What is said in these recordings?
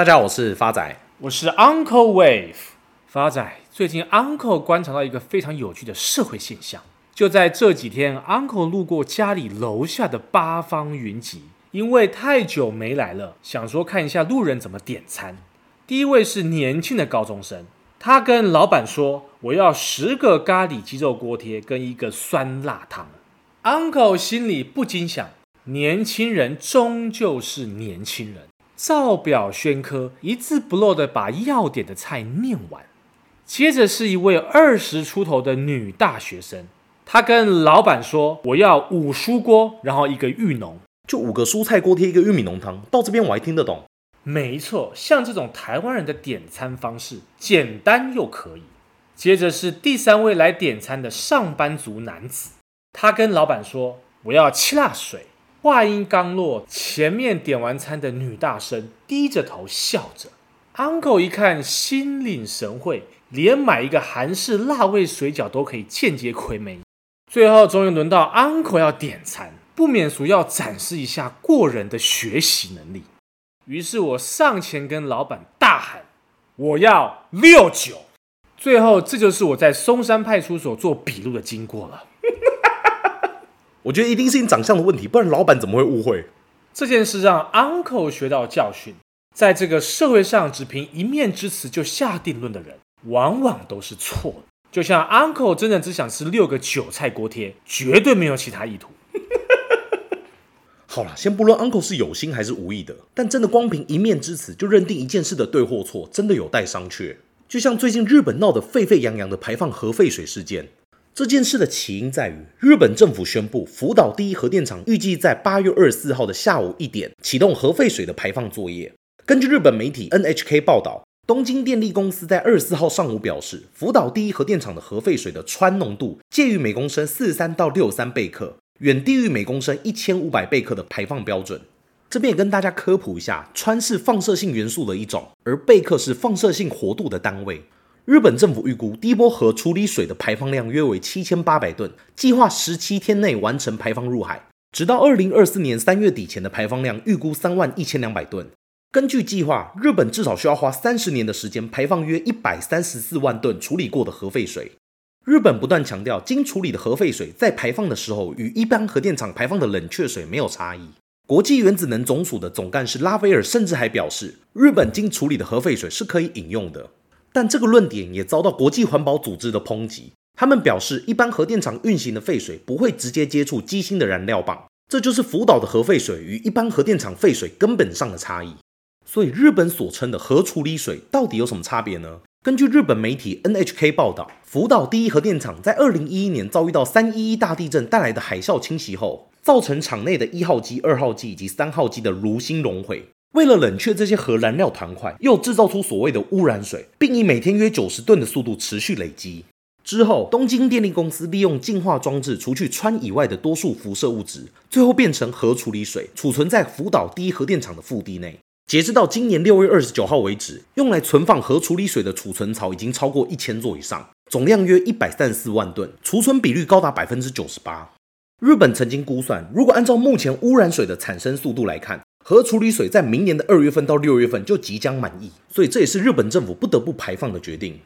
大家好，我是发仔，我是 Uncle Wave。发仔，最近 Uncle 观察到一个非常有趣的社会现象。就在这几天，Uncle 路过家里楼下的八方云集，因为太久没来了，想说看一下路人怎么点餐。第一位是年轻的高中生，他跟老板说：“我要十个咖喱鸡肉锅贴跟一个酸辣汤。”Uncle 心里不禁想：年轻人终究是年轻人，照表宣科，一字不漏地把要点的菜念完。接着是一位二十出头的女大学生。她跟老板说：“我要五蔬锅，然后一个玉浓，就五个蔬菜锅贴一个玉米浓汤。”到这边我还听得懂。没错，像这种台湾人的点餐方式，简单又可以。接着是第三位来点餐的上班族男子，他跟老板说：“我要七辣水。”话音刚落，前面点完餐的女大生低着头笑着。Uncle 一看，心领神会，连买一个韩式辣味水饺都可以间接亏没。最后终于轮到 Uncle 要点餐，不免俗要展示一下过人的学习能力。于是我上前跟老板大喊：“我要六九。”最后这就是我在松山派出所做笔录的经过了。我觉得一定是你长相的问题，不然老板怎么会误会？这件事让 Uncle 学到教训，在这个社会上，只凭一面之词就下定论的人，往往都是错的。就像 Uncle 真的只想吃六个韭菜锅贴，绝对没有其他意图。好了，先不论 Uncle 是有心还是无意的，但真的光凭一面之词就认定一件事的对或错，真的有待商榷。就像最近日本闹得沸沸扬扬的排放核废水事件，这件事的起因在于日本政府宣布福岛第一核电厂预计在八月二十四号的下午一点启动核废水的排放作业。根据日本媒体 NHK 报道。东京电力公司在二十四号上午表示，福岛第一核电厂的核废水的氚浓度介于每公升四十三到六十三贝克，远低于每公升一千五百贝克的排放标准。这边也跟大家科普一下，氚是放射性元素的一种，而贝克是放射性活度的单位。日本政府预估第一波核处理水的排放量约为七千八百吨，计划十七天内完成排放入海，直到二零二四年三月底前的排放量预估三万一千两百吨。根据计划，日本至少需要花三十年的时间排放约一百三十四万吨处理过的核废水。日本不断强调，经处理的核废水在排放的时候与一般核电厂排放的冷却水没有差异。国际原子能总署的总干事拉斐尔甚至还表示，日本经处理的核废水是可以饮用的。但这个论点也遭到国际环保组织的抨击。他们表示，一般核电厂运行的废水不会直接接触机芯的燃料棒，这就是福岛的核废水与一般核电厂废水根本上的差异。所以，日本所称的核处理水到底有什么差别呢？根据日本媒体 NHK 报道，福岛第一核电厂在二零一一年遭遇到三一一大地震带来的海啸侵袭后，造成厂内的一号机、二号机以及三号机的炉心熔毁。为了冷却这些核燃料团块，又制造出所谓的污染水，并以每天约九十吨的速度持续累积。之后，东京电力公司利用净化装置除去氚以外的多数辐射物质，最后变成核处理水，储存在福岛第一核电厂的腹地内。截至到今年六月二十九号为止，用来存放核处理水的储存槽已经超过一千座以上，总量约一百三十四万吨，储存比率高达百分之九十八。日本曾经估算，如果按照目前污染水的产生速度来看，核处理水在明年的二月份到六月份就即将满意，所以这也是日本政府不得不排放的决定。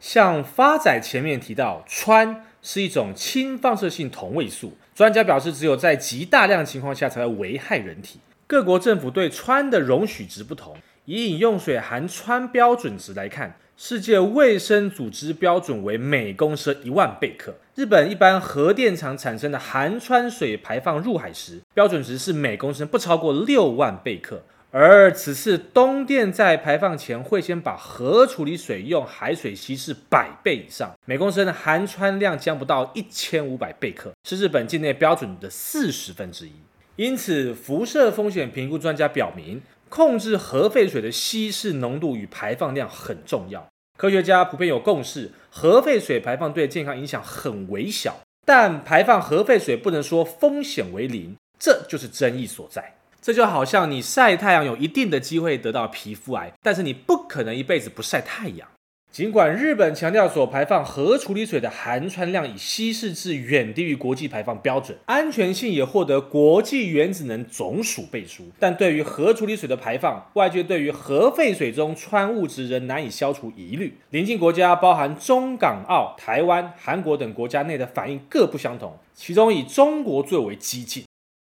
像发仔前面提到，氚是一种轻放射性同位素，专家表示，只有在极大量情况下才会危害人体。各国政府对氚的容许值不同。以饮用水含氚标准值来看，世界卫生组织标准为每公升一万贝克。日本一般核电厂产生的含氚水排放入海时，标准值是每公升不超过六万贝克。而此次东电在排放前会先把核处理水用海水稀释百倍以上，每公升的含氚量将不到一千五百贝克，是日本境内标准的四十分之一。因此，辐射风险评估专家表明，控制核废水的稀释浓度与排放量很重要。科学家普遍有共识，核废水排放对健康影响很微小，但排放核废水不能说风险为零，这就是争议所在。这就好像你晒太阳有一定的机会得到皮肤癌，但是你不可能一辈子不晒太阳。尽管日本强调所排放核处理水的含氚量以稀释至远低于国际排放标准，安全性也获得国际原子能总署背书，但对于核处理水的排放，外界对于核废水中氚物质仍难以消除疑虑。邻近国家包含中港澳、台湾、韩国等国家内的反应各不相同，其中以中国最为激进。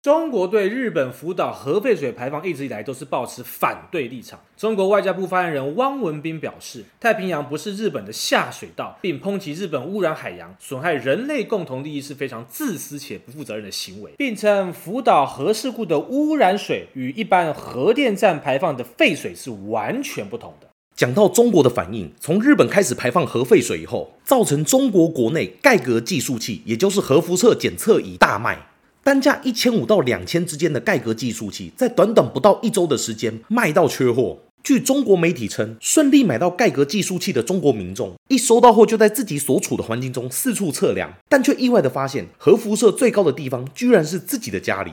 中国对日本福岛核废水排放一直以来都是抱持反对立场。中国外交部发言人汪文斌表示，太平洋不是日本的下水道，并抨击日本污染海洋、损害人类共同利益是非常自私且不负责任的行为，并称福岛核事故的污染水与一般核电站排放的废水是完全不同的。讲到中国的反应，从日本开始排放核废水以后，造成中国国内盖格计数器，也就是核辐射检测仪大卖。单价一千五到两千之间的盖格计数器，在短短不到一周的时间卖到缺货。据中国媒体称，顺利买到盖格计数器的中国民众，一收到货就在自己所处的环境中四处测量，但却意外地发现，核辐射最高的地方居然是自己的家里。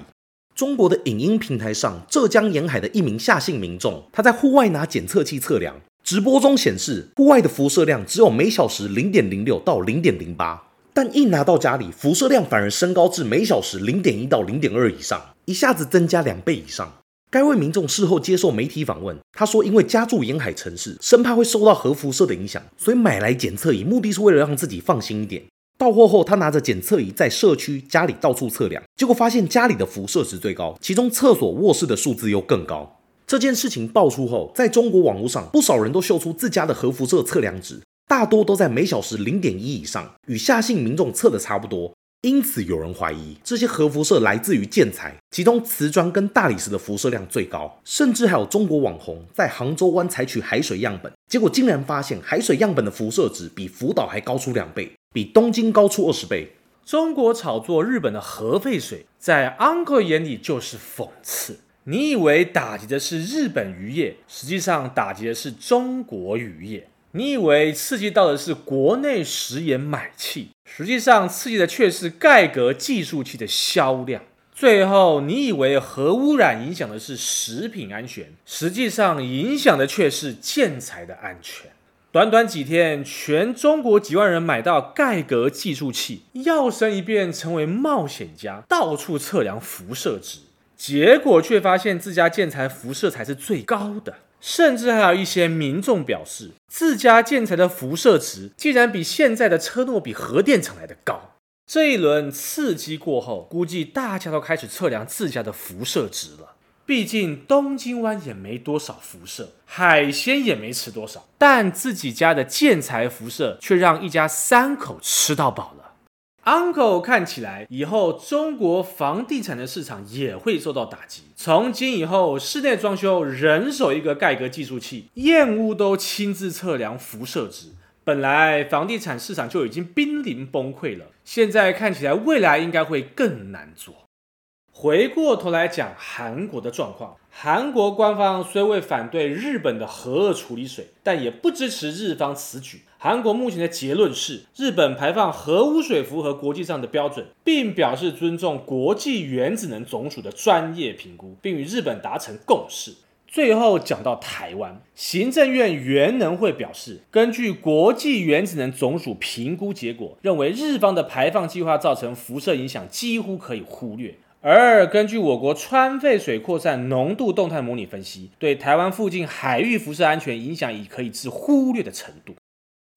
中国的影音平台上，浙江沿海的一名夏姓民众，他在户外拿检测器测量，直播中显示，户外的辐射量只有每小时零点零六到零点零八。但一拿到家里，辐射量反而升高至每小时零点一到零点二以上，一下子增加两倍以上。该位民众事后接受媒体访问，他说：“因为家住沿海城市，生怕会受到核辐射的影响，所以买来检测仪，目的是为了让自己放心一点。”到货后，他拿着检测仪在社区、家里到处测量，结果发现家里的辐射值最高，其中厕所、卧室的数字又更高。这件事情爆出后，在中国网络上，不少人都秀出自家的核辐射测量值。大多都在每小时零点一以上，与夏姓民众测的差不多。因此有人怀疑这些核辐射来自于建材，其中瓷砖跟大理石的辐射量最高。甚至还有中国网红在杭州湾采取海水样本，结果竟然发现海水样本的辐射值比福岛还高出两倍，比东京高出二十倍。中国炒作日本的核废水，在 Uncle 眼里就是讽刺。你以为打击的是日本渔业，实际上打击的是中国渔业。你以为刺激到的是国内食盐买气，实际上刺激的却是盖格计数器的销量。最后，你以为核污染影响的是食品安全，实际上影响的却是建材的安全。短短几天，全中国几万人买到盖格计数器，摇身一变成为冒险家，到处测量辐射值，结果却发现自家建材辐射才是最高的。甚至还有一些民众表示，自家建材的辐射值竟然比现在的车诺比核电厂来的高。这一轮刺激过后，估计大家都开始测量自家的辐射值了。毕竟东京湾也没多少辐射，海鲜也没吃多少，但自己家的建材辐射却让一家三口吃到饱了。Uncle 看起来以后中国房地产的市场也会受到打击。从今以后，室内装修人手一个盖格计数器，验屋都亲自测量辐射值。本来房地产市场就已经濒临崩溃了，现在看起来未来应该会更难做。回过头来讲韩国的状况，韩国官方虽未反对日本的核二处理水，但也不支持日方此举。韩国目前的结论是，日本排放核污水符合国际上的标准，并表示尊重国际原子能总署的专业评估，并与日本达成共识。最后讲到台湾，行政院原能会表示，根据国际原子能总署评估结果，认为日方的排放计划造成辐射影响几乎可以忽略。而根据我国川废水扩散浓度动态模拟分析，对台湾附近海域辐射安全影响已可以至忽略的程度。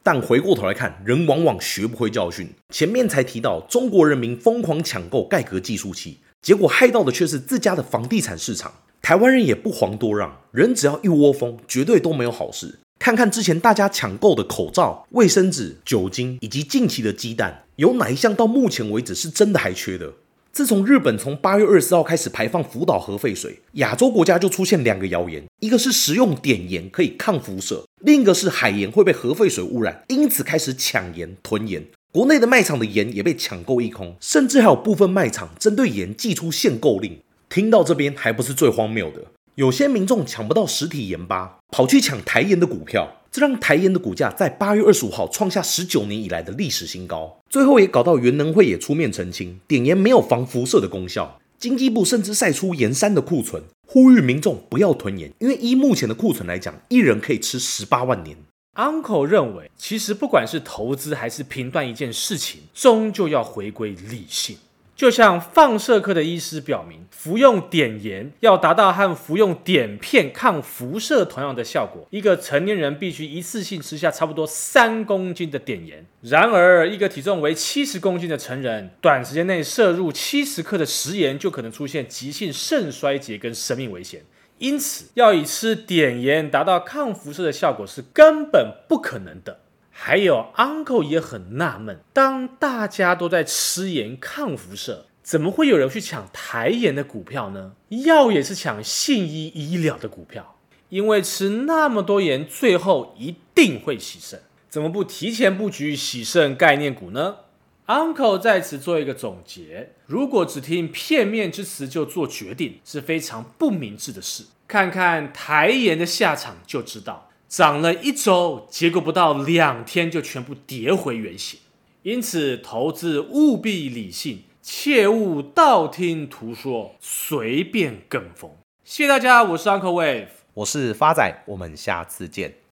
但回过头来看，人往往学不会教训。前面才提到，中国人民疯狂抢购盖格计数器，结果害到的却是自家的房地产市场。台湾人也不遑多让，人只要一窝蜂，绝对都没有好事。看看之前大家抢购的口罩、卫生纸、酒精，以及近期的鸡蛋，有哪一项到目前为止是真的还缺的？自从日本从八月二十四号开始排放福岛核废水，亚洲国家就出现两个谣言：一个是食用碘盐可以抗辐射，另一个是海盐会被核废水污染，因此开始抢盐囤盐。国内的卖场的盐也被抢购一空，甚至还有部分卖场针对盐祭出限购令。听到这边还不是最荒谬的，有些民众抢不到实体盐巴，跑去抢台盐的股票。这让台盐的股价在八月二十五号创下十九年以来的历史新高，最后也搞到原能会也出面澄清，碘盐没有防辐射的功效。经济部甚至晒出盐山的库存，呼吁民众不要囤盐，因为依目前的库存来讲，一人可以吃十八万年。Uncle 认为，其实不管是投资还是评断一件事情，终究要回归理性。就像放射科的医师表明，服用碘盐要达到和服用碘片抗辐射同样的效果，一个成年人必须一次性吃下差不多三公斤的碘盐。然而，一个体重为七十公斤的成人，短时间内摄入七十克的食盐，就可能出现急性肾衰竭跟生命危险。因此，要以吃碘盐达到抗辐射的效果是根本不可能的。还有，Uncle 也很纳闷，当大家都在吃盐抗辐射，怎么会有人去抢台盐的股票呢？要也是抢信医医疗的股票，因为吃那么多盐，最后一定会洗肾。怎么不提前布局洗肾概念股呢？Uncle 在此做一个总结：如果只听片面之词就做决定，是非常不明智的事。看看台盐的下场就知道。涨了一周，结果不到两天就全部跌回原形。因此，投资务必理性，切勿道听途说，随便跟风。谢谢大家，我是 Uncle Wave，我是发仔，我们下次见。